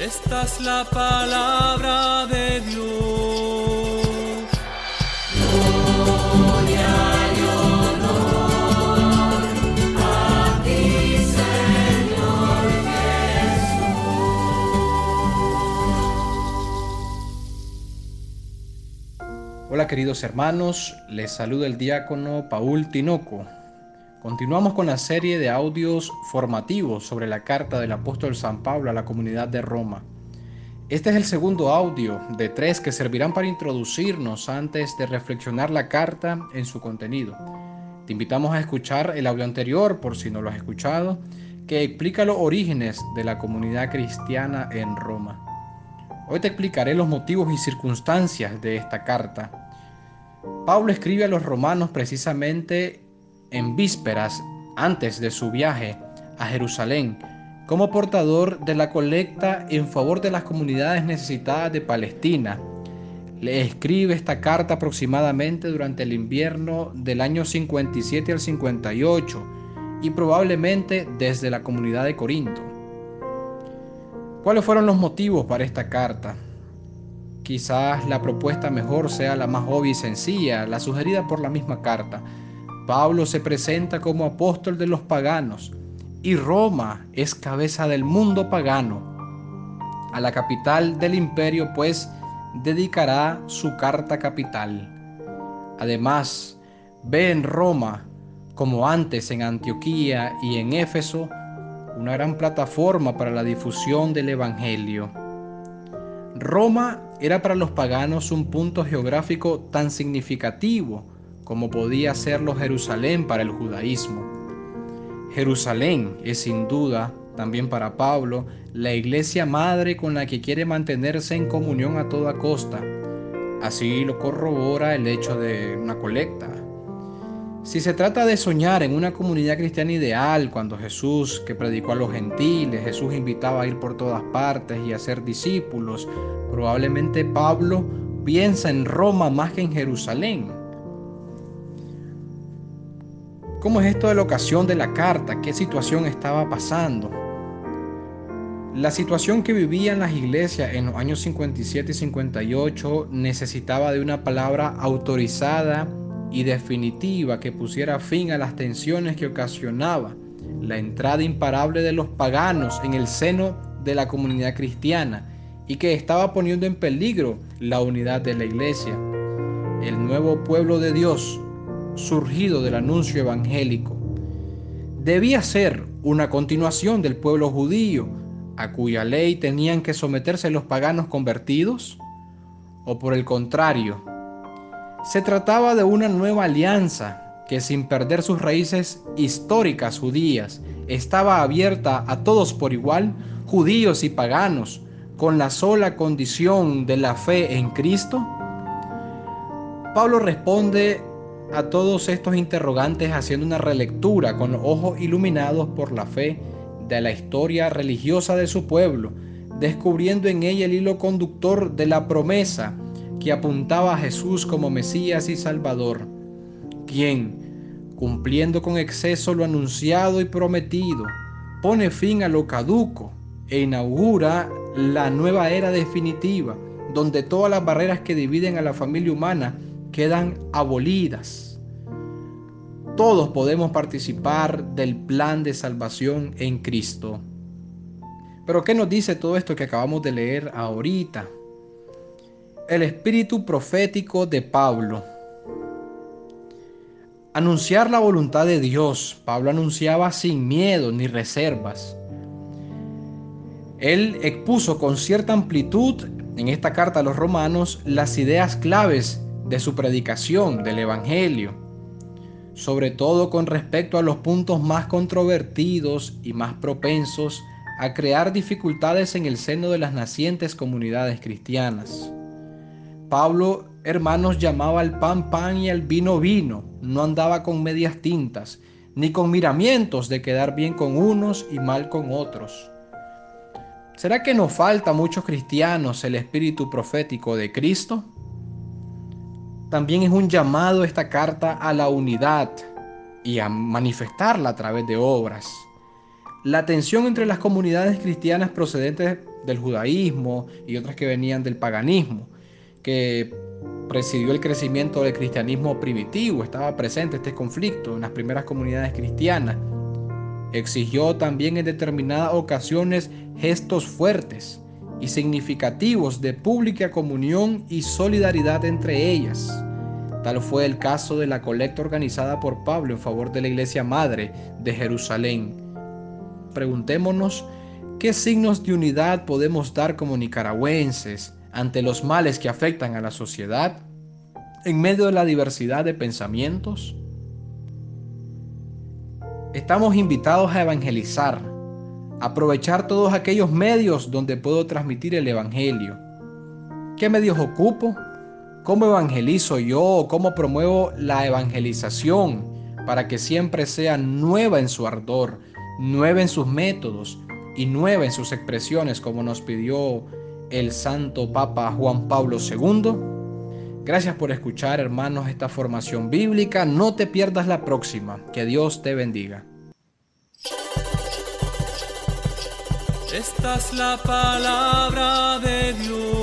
Esta es la palabra de Dios. Gloria y honor a ti, Señor Jesús. Hola queridos hermanos, les saluda el diácono Paul Tinoco. Continuamos con la serie de audios formativos sobre la carta del apóstol San Pablo a la comunidad de Roma. Este es el segundo audio de tres que servirán para introducirnos antes de reflexionar la carta en su contenido. Te invitamos a escuchar el audio anterior, por si no lo has escuchado, que explica los orígenes de la comunidad cristiana en Roma. Hoy te explicaré los motivos y circunstancias de esta carta. Pablo escribe a los romanos precisamente en vísperas antes de su viaje a Jerusalén como portador de la colecta en favor de las comunidades necesitadas de Palestina. Le escribe esta carta aproximadamente durante el invierno del año 57 al 58 y probablemente desde la comunidad de Corinto. ¿Cuáles fueron los motivos para esta carta? Quizás la propuesta mejor sea la más obvia y sencilla, la sugerida por la misma carta, Pablo se presenta como apóstol de los paganos y Roma es cabeza del mundo pagano. A la capital del imperio pues dedicará su carta capital. Además, ve en Roma, como antes en Antioquía y en Éfeso, una gran plataforma para la difusión del Evangelio. Roma era para los paganos un punto geográfico tan significativo como podía serlo Jerusalén para el judaísmo. Jerusalén es sin duda, también para Pablo, la iglesia madre con la que quiere mantenerse en comunión a toda costa. Así lo corrobora el hecho de una colecta. Si se trata de soñar en una comunidad cristiana ideal, cuando Jesús, que predicó a los gentiles, Jesús invitaba a ir por todas partes y a ser discípulos, probablemente Pablo piensa en Roma más que en Jerusalén. ¿Cómo es esto de la ocasión de la carta? ¿Qué situación estaba pasando? La situación que vivían las iglesias en los años 57 y 58 necesitaba de una palabra autorizada y definitiva que pusiera fin a las tensiones que ocasionaba la entrada imparable de los paganos en el seno de la comunidad cristiana y que estaba poniendo en peligro la unidad de la iglesia. El nuevo pueblo de Dios surgido del anuncio evangélico. Debía ser una continuación del pueblo judío, a cuya ley tenían que someterse los paganos convertidos, o por el contrario, se trataba de una nueva alianza que sin perder sus raíces históricas judías, estaba abierta a todos por igual, judíos y paganos, con la sola condición de la fe en Cristo? Pablo responde a todos estos interrogantes haciendo una relectura con ojos iluminados por la fe de la historia religiosa de su pueblo, descubriendo en ella el hilo conductor de la promesa que apuntaba a Jesús como Mesías y Salvador, quien, cumpliendo con exceso lo anunciado y prometido, pone fin a lo caduco e inaugura la nueva era definitiva, donde todas las barreras que dividen a la familia humana quedan abolidas. Todos podemos participar del plan de salvación en Cristo. Pero ¿qué nos dice todo esto que acabamos de leer ahorita? El espíritu profético de Pablo. Anunciar la voluntad de Dios. Pablo anunciaba sin miedo ni reservas. Él expuso con cierta amplitud en esta carta a los romanos las ideas claves de su predicación del Evangelio, sobre todo con respecto a los puntos más controvertidos y más propensos a crear dificultades en el seno de las nacientes comunidades cristianas. Pablo, hermanos, llamaba al pan pan y al vino vino, no andaba con medias tintas, ni con miramientos de quedar bien con unos y mal con otros. ¿Será que nos falta a muchos cristianos el espíritu profético de Cristo? También es un llamado esta carta a la unidad y a manifestarla a través de obras. La tensión entre las comunidades cristianas procedentes del judaísmo y otras que venían del paganismo, que presidió el crecimiento del cristianismo primitivo, estaba presente este conflicto en las primeras comunidades cristianas. Exigió también en determinadas ocasiones gestos fuertes y significativos de pública comunión y solidaridad entre ellas. Tal fue el caso de la colecta organizada por Pablo en favor de la Iglesia Madre de Jerusalén. Preguntémonos qué signos de unidad podemos dar como nicaragüenses ante los males que afectan a la sociedad en medio de la diversidad de pensamientos. Estamos invitados a evangelizar, aprovechar todos aquellos medios donde puedo transmitir el Evangelio. ¿Qué medios ocupo? ¿Cómo evangelizo yo? ¿Cómo promuevo la evangelización para que siempre sea nueva en su ardor, nueva en sus métodos y nueva en sus expresiones como nos pidió el Santo Papa Juan Pablo II? Gracias por escuchar, hermanos, esta formación bíblica. No te pierdas la próxima. Que Dios te bendiga. Esta es la palabra de Dios.